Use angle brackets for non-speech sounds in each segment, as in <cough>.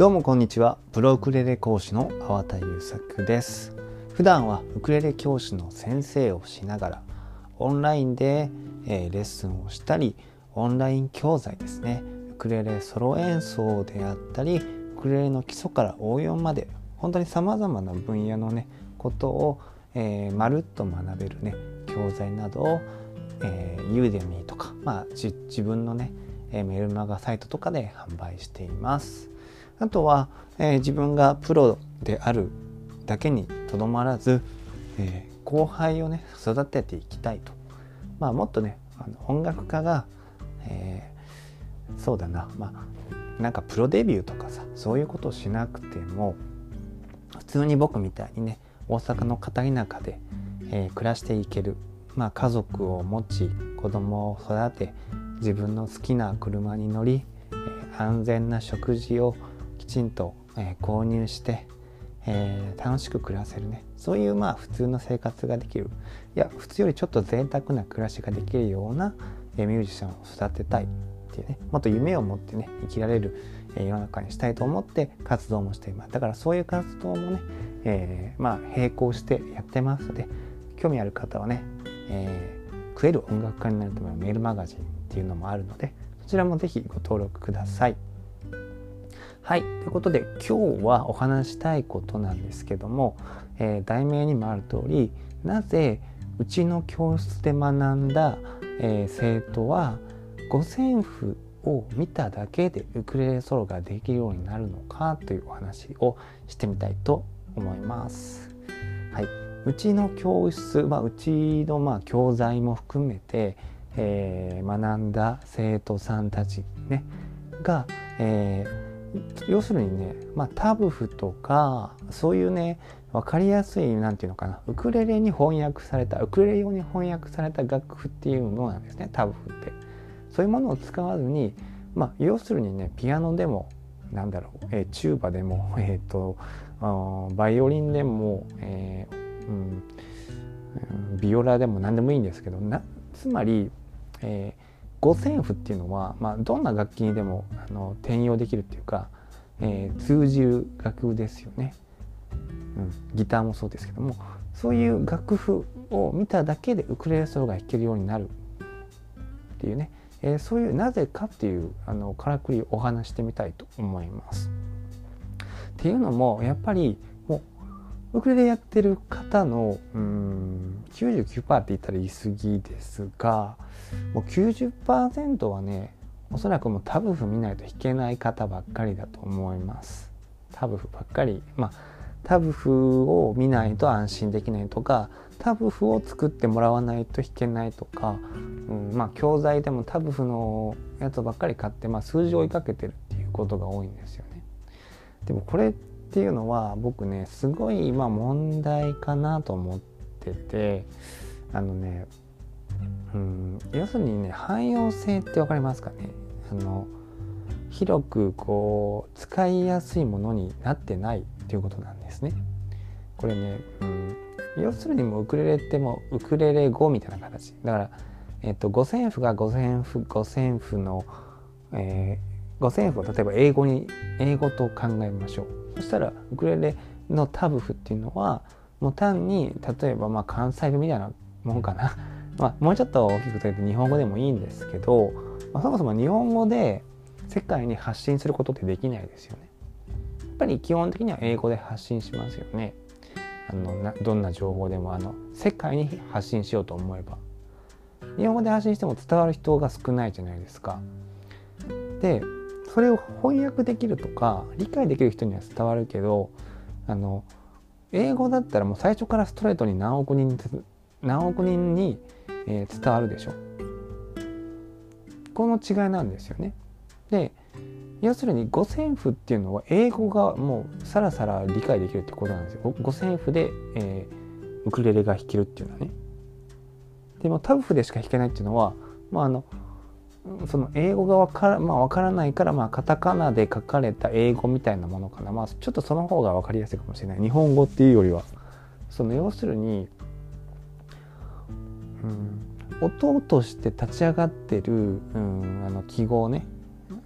どうもこんにちは。プロウクレレ講師の粟田優作です。普段はウクレレ教師の先生をしながらオンラインで、えー、レッスンをしたりオンライン教材ですね。ウクレレソロ演奏であったりウクレレの基礎から応用まで本当にさまざまな分野のねことを、えー、まるっと学べるね教材などを、えー、ユーデミーとか、まあ、自分のねメルマガサイトとかで販売しています。あとは、えー、自分がプロであるだけにとどまらず、えー、後輩をね育てていきたいと、まあ、もっとねあの音楽家が、えー、そうだな。まあなんかプロデビューとかさそういうことをしなくても普通に僕みたいにね大阪の片田舎で、えー、暮らしていける、まあ、家族を持ち子供を育て自分の好きな車に乗り、えー、安全な食事をちんと、えー、購入して、えー、楽しく暮らせるね。そういうまあ普通の生活ができる。いや普通よりちょっと贅沢な暮らしができるような、え、ミュージシャンを育てたいっていうね。もっと夢を持ってね生きられる、え、世の中にしたいと思って活動もしています。だからそういう活動もね、え、まあ並行してやってますので興味ある方はね、え、食える音楽家になるためのメールマガジンっていうのもあるのでそちらも是非ご登録ください。はい。ということで今日はお話したいことなんですけども、えー、題名にもある通りなぜうちの教室で学んだ、えー、生徒は五線譜を見ただけでウクレレソロができるようになるのかというお話をしてみたいと思います。はい、うちの教室、まあ、うちのまあ教材も含めて、えー、学んだ生徒さんたち、ね、が、えー、要するにね、まあ、タブ譜とかそういうね分かりやすい何て言うのかなウクレレに翻訳されたウクレレ用に翻訳された楽譜っていうものなんですねタブ譜って。そういうものを使わずに、まあ、要するにねピアノでもなんだろう、えー、チューバでも、<laughs> えーと、バイオリンでも、えーうん、ビオラでも何でもいいんですけどなつまり、えー五線譜っていうのは、まあ、どんな楽器にでもあの転用できるっていうか、えー、通じる楽譜ですよね、うん、ギターもそうですけどもそういう楽譜を見ただけでウクレレソロが弾けるようになるっていうね、えー、そういうなぜかっていうあのからくりをお話してみたいと思います。っていうのもやっぱりウクレレやってる方のうん。99%って言ったら言い過ぎですがもう90%はねおそらくもうタブ譜見ないと弾けない方ばっかりだと思います。タブ譜ばっかり。まあタブ譜を見ないと安心できないとかタブ譜を作ってもらわないと弾けないとか、うん、まあ教材でもタブ譜のやつばっかり買って、まあ、数字を追いかけてるっていうことが多いんですよね。でもこれっっていうのは僕ねすごいまあ問題かなと思っててあのねうん要するにね汎用性って分かりますかね？あの広くこう使いやすいものになってないっていうことなんですね。これね、うん、要するにもウクレレってもウクレレ語みたいな形。だから、えっと、五線譜が五線譜五線譜の、えー、五線譜を例えば英語に英語と考えましょう。そしたらウクレレのタブ譜っていうのはもう単に例えばまあ関西弁みたいなもんかな <laughs> まあ、もうちょっと大きく言って日本語でもいいんですけど、まあ、そもそも日本語で世界に発信することってできないですよね。やっぱり基本的には英語で発信しますよね。あのなどんな情報でもあの世界に発信しようと思えば。日本語で発信しても伝わる人が少ないじゃないですか。でそれを翻訳できるとか理解できる人には伝わるけどあの英語だったらもう最初からストレートに何億人何億人にえー、伝わるでしょこの違いなんですよね。で要するに五線譜っていうのは英語がもうさらさら理解できるってことなんですよ。五線譜で、えー、ウクレレが弾けるっていうのはね。でもタブ譜でしか弾けないっていうのは、まあ、あのその英語がわから,、まあ、わからないから、まあ、カタカナで書かれた英語みたいなものかな、まあ、ちょっとその方が分かりやすいかもしれない。日本語っていうよりは。その要するにうん、音として立ち上がってる、うん、あの記号ね。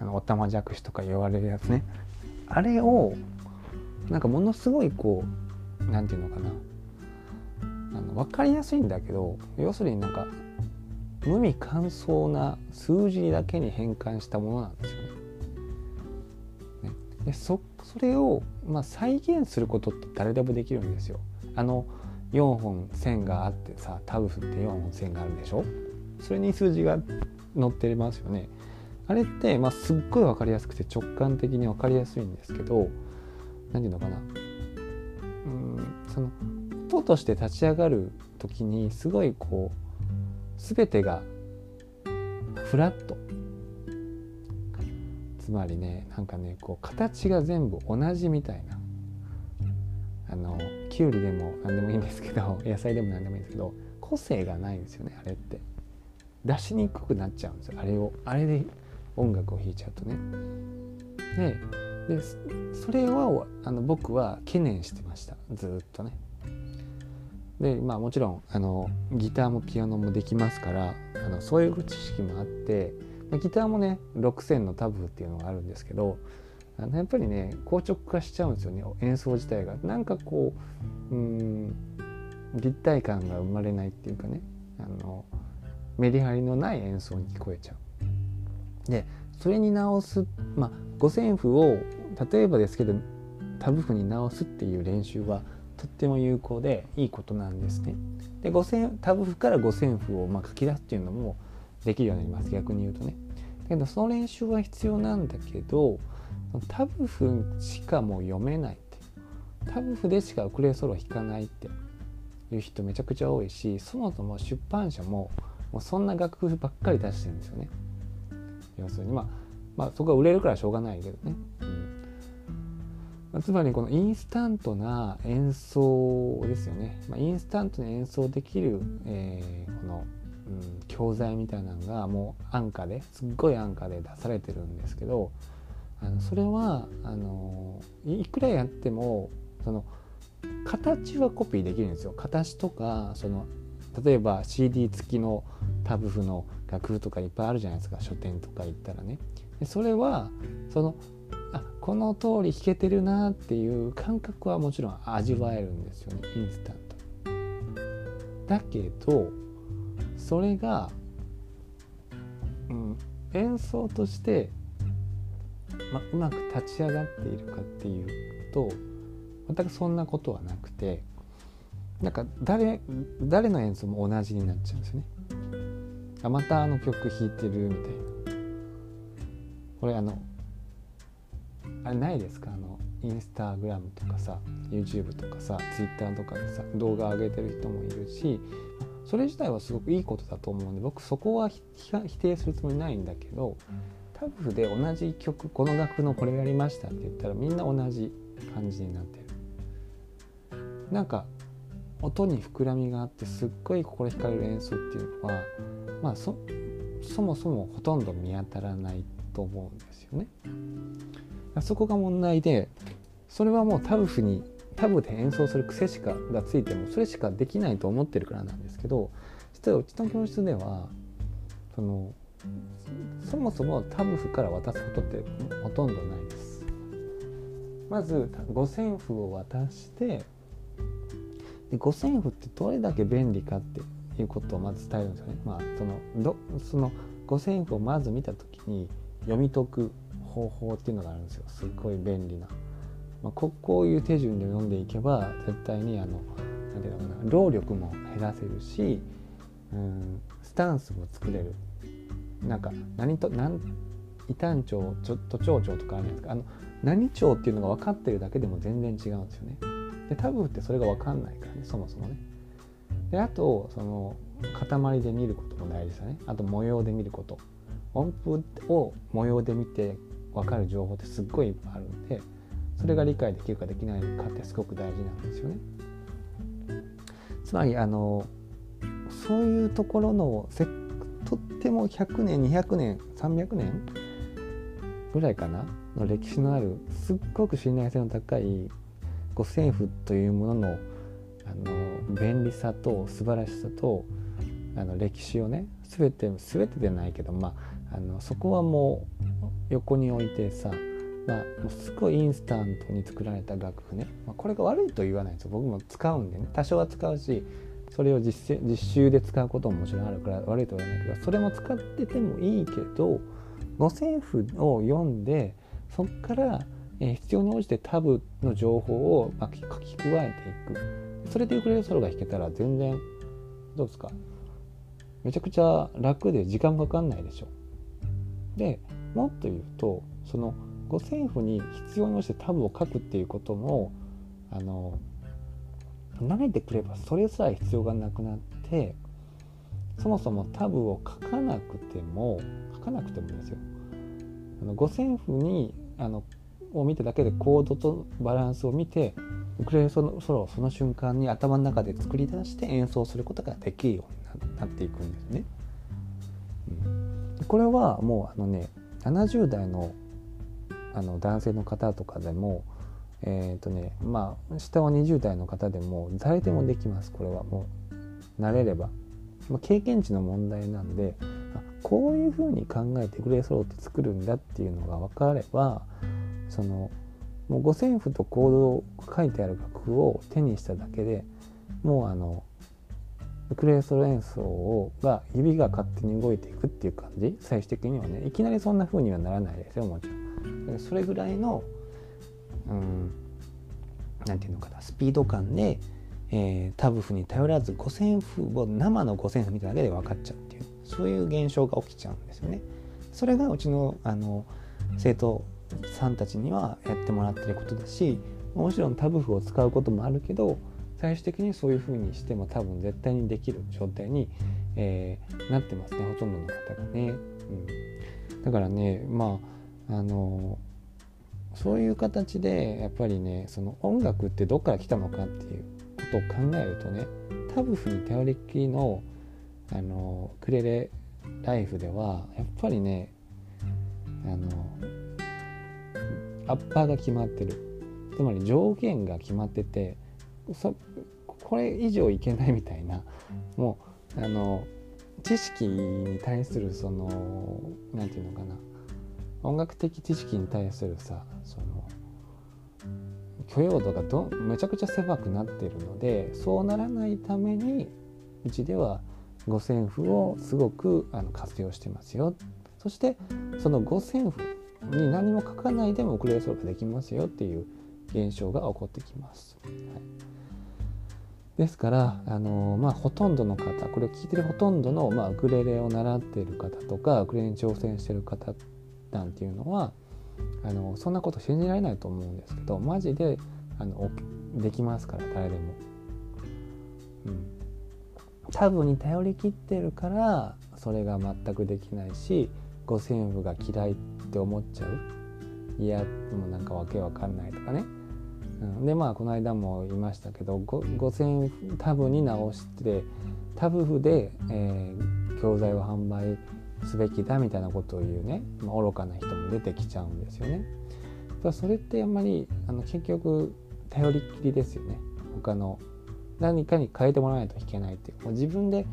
あのおたまじゃくしとか言われるやつね。あれをなんかものすごいこう何て言うのかな。あの分かりやすいんだけど要するになんか無味乾燥な数字だけに変換したものなんですよね。でそそれを、まあ、再現することって誰でもできるんですよ。あの4本線があってさタブフって4本線があるでしょ？それに数字が載ってますよね。あれって、まあ、すっごい分かりやすくて直感的に分かりやすいんですけど何て言うのかなうんその音として立ち上がる時にすごいこう全てがフラット。つまりねなんかねこう形が全部同じみたいな。あのきゅうりでも何でもいいんですけど <laughs> 野菜でも何でもいいんですけど個性がないんですよねあれって。出しにくくなっちゃうんですよあれを。あれで音楽を弾いちゃうとね。でそれをあの僕は懸念してました。ずっとね。でまあもちろんあのギターもピアノもできますからあのそういう知識もあって、ギターもね6000のタブーっていうのがあるんですけどあのやっぱりね硬直化しちゃうんですよね演奏自体がなんかこううん立体感が生まれないっていうかねあのメリハリのない演奏に聞こえちゃう。でそれに直す、まあ、五線譜を例えばですけどタブ譜に直すっていう練習はとっても有効でいいことなんですね。で五線タブ譜から五線譜をま書き出すっていうのもできるようになります逆に言うとね。だけどその練習は必要なんだけどタブ譜しかもう読めないってタブ譜でしかウクレレソロ弾かないっていう人めちゃくちゃ多いしそもそも出版社ももうそんな楽譜ばっかり出してるんですよね。要するにまあまあそこは売れるからしょうがないけどね。うんつまりこのインスタントな演奏ですよね、まあ、インスタントに演奏できる、えー、この、うん、教材みたいなのがもう安価ですっごい安価で出されてるんですけどあのそれはあのいくらやってもその形はコピーできるんですよ。形とかその例えば CD 付きのタブ譜の楽譜とかいっぱいあるじゃないですか。書店とか行ったらね。それはそのあこの通り弾けてるなっていう感覚はもちろん味わえるんですよねインスタントだけどそれが、うん、演奏として、ま、うまく立ち上がっているかっていうと全くそんなことはなくてなんか誰誰の演奏も同じになっちゃうんですよね。あまたあの曲弾いてるみたいな。これあのあれないですか？あのインスタグラムとかさ YouTube とかさ Twitter とかでさ動画上げてる人もいるしそれ自体はすごくいいことだと思うんで僕そこは否定するつもりないんだけどタブで同じ曲この楽譜のこれやりましたって言ったらみんな同じ感じになってるなんか音に膨らみがあってすっごい心惹かれる演奏っていうのはまあそもそもほとんど見当たらないと思うんですよね。そこが問題でそれはもうタブフにタブで演奏する癖しかがついてもそれしかできないと思ってるからなんですけど実はうちの教室ではそのそもそもタブフから渡すことってほとんどないです。まず五線譜を渡してで五線譜ってどれだけ便利かっていうことをまず伝えるんですよね。まあ、そのどその五線譜をまず見た時に読み解く方法っていうのがあるんですよ。すっごい便利な、まあ、ここういう手順で読んでいけば絶対にあの何ていうのかな労力も減らせるしうんスタンスも作れる。なんか何と何異端調ちょっと長調とかあるんですか。あの何調っていうのが分かってるだけでも全然違うんですよね。でタブってそれが分かんないからねそもそもね。であとその塊で見ることも大事ですよね。あと模様で見ること。音符を模様で見て分かる情報ってすっごいいっぱいあるんでそれが理解できるかできないかってすごく大事なんですよね。つまりあのそういうところのせとっても100年200年300年ぐらいかな？の歴史のあるすっごく信頼性の高い五線譜というもののあの便利さと素晴らしさとあの歴史をね全て全てでないけどまああのそこはもう横に置いてさまあ、もうすごいインスタントに作られた楽譜ね、まあ、これが悪いと言わないんですよ。僕も使うんでね。多少は使うしそれを実実習で使うことももちろんあるから悪いとは言わないけどそれも使っててもいいけど五線譜を読んでそこから、え必要に応じてタブの情報を、ま書き加えていく。それでウクレレソロが弾けたら全然どうですか？めちゃくちゃ楽で時間かかんないでしょ。でもっと言うとその五線譜に必要に応じてタブを書くっていうこともあの慣れてくればそれさえ必要がなくなってそもそもタブを書かなくても書かなくてもですよあの五線譜にあのを見ただけでコードとバランスを見てウクレレソロをその瞬間に頭の中で作り出して演奏することができるようになっていくんですね。うん、これはもうあのね70代のあの男性の方とかでもえっ、ー、とねまあ下は20代の方でも誰でもできますこれは。もう慣れれば、まあ、経験値の問題なんでこういうふうに考えてグレーソロって作るんだっていうのが分かればそのもう五線譜とコードを書いてある楽譜を手にしただけでもうあのウクレレソロ演奏をが指が勝手に動いていくっていう感じ最終的にはねいきなりそんな風にはならないですよもちろん。それぐらいのうんなんていうのかなスピード感で、えー、タブ譜に頼らず五線譜を生の五線譜見ただけで分かっちゃうっていうそういう現象が起きちゃうんですよね。それがうちのあの生徒さんたちにはやってもらってることだしもちろんタブ譜を使うこともあるけど最終的にそういうふうにしても多分絶対にできる状態に、えー、なってますねほとんどの方がね。うん、だからねまああのそういう形でやっぱりねその音楽ってどっから来たのかっていうことを考えるとねタブ譜に頼りきりのあのクレレライフではやっぱりねあのアッパーが決まってるつまり上限が決まっててこれ以上いけないみたいな。もうあの知識に対するその何て言うのかな。音楽的知識に対するさその許容度がどめちゃくちゃ狭くなってるのでそうならないためにうちでは五線譜をすごくあの活用してますよ。そしてその五線譜に何も書かないでもウクレレソロができますよっていう現象が起こってきます。はい、ですからあの、まあ、ほとんどの方これを聞いてるほとんどの、まあ、ウクレレを習っている方とかウクレレに挑戦してる方なんていうのはあのそんなこと信じられないと思うんですけどマジであのできますから誰でも。うん、タブに頼り切ってるからそれが全くできないし五線譜が嫌いって思っちゃういやもうなんかわけわかんないとかね、うん、でまあこの間も言いましたけど五線タブに直してタブ譜で、えー、教材を販売すべきだみたいなことを言うね、まあ、愚かな人も出てきちゃうんですよね。それってあんまりあの結局頼りっきりですよね。他の何かに変えてもらわないといけないっていう。もう自分で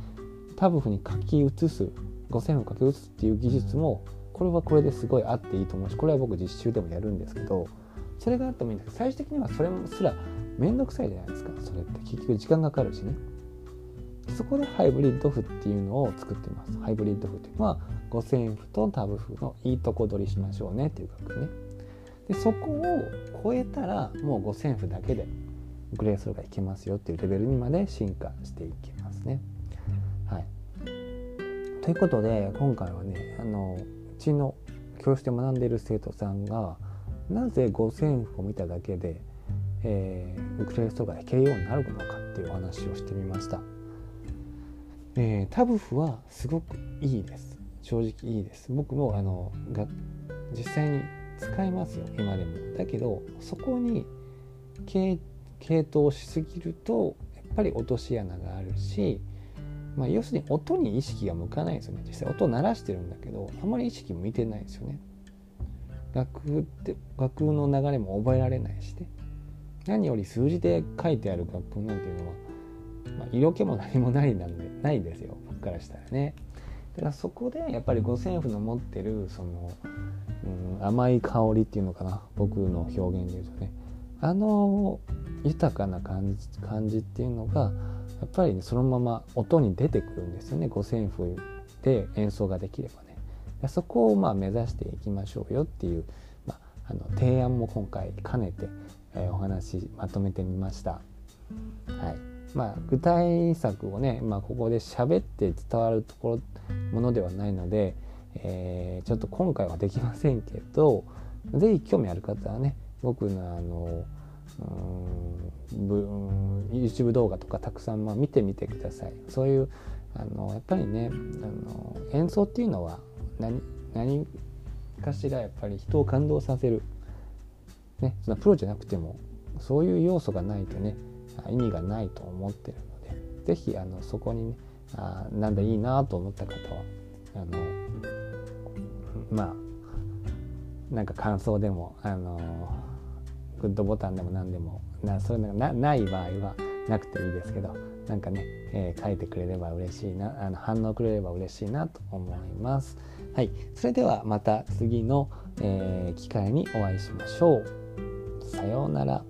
タブ譜に書き写す五線を書き写すっていう技術もこれはこれですごいあっていいと思うしこれは僕実習でもやるんですけどそれがあってもいいんですけど最終的にはそれすら面倒くさいじゃないですか。それって結局時間がかかるしね。そこでハイブリッド譜っていうのを作ってます。ハイブリッド譜っていうのは五線譜とタブ譜のいいとこ取りしましょうねっていう楽ね。でそこを超えたらもう五線譜だけでグレーソルがいけますよっていうレベルにまで進化していきますね。はい。ということで今回はねあのうちの教室で学んでいる生徒さんがなぜ五線譜を見ただけで、えー、ウクレレソが弾けるようになるのかっていうお話をしてみました。えー、タブ譜はすごくいいです。正直いいです。僕もあのが実際に使いますよ。今でも。だけどそこに系統しすぎるとやっぱり落とし穴があるし、まあ、要するに音に意識が向かないですよね。実際音を鳴らしてるんだけどあまり意識向いてないですよね。楽譜って楽譜の流れも覚えられないしね。何より数字で書いてある楽譜なんていうのはまあ、色気も何もないなんでないですよ。僕からしたらね。だからそこでやっぱり五線譜の持ってるその、うん、甘い香りっていうのかな。僕の表現で言うとね。あの豊かな感じ感じっていうのがやっぱり、ね、そのまま音に出てくるんですよね。五線譜で演奏ができればね。そこをまあ目指していきましょうよっていう、まあ、あの提案も今回兼ねて、えー、お話まとめてみました。はいまあ、具体策をね、まあ、ここで喋って伝わるところものではないので、えー、ちょっと今回はできませんけど是非興味ある方はね僕のあのうん YouTube 動画とかたくさんまあ見てみてください。そういうあのやっぱりねあの演奏っていうのは何何かしらやっぱり人を感動させる、ね、そのプロじゃなくてもそういう要素がないとね意味がないと思ってるので是非そこにねあなんだいいなと思った方はあのまあなんか感想でもあのグッドボタンでも何でもなそういうのがない場合はなくていいですけどなんかね、えー、書いてくれれば嬉しいなあの反応くれれば嬉しいなと思います。はい、それではまた次の、えー、機会にお会いしましょう。さようなら。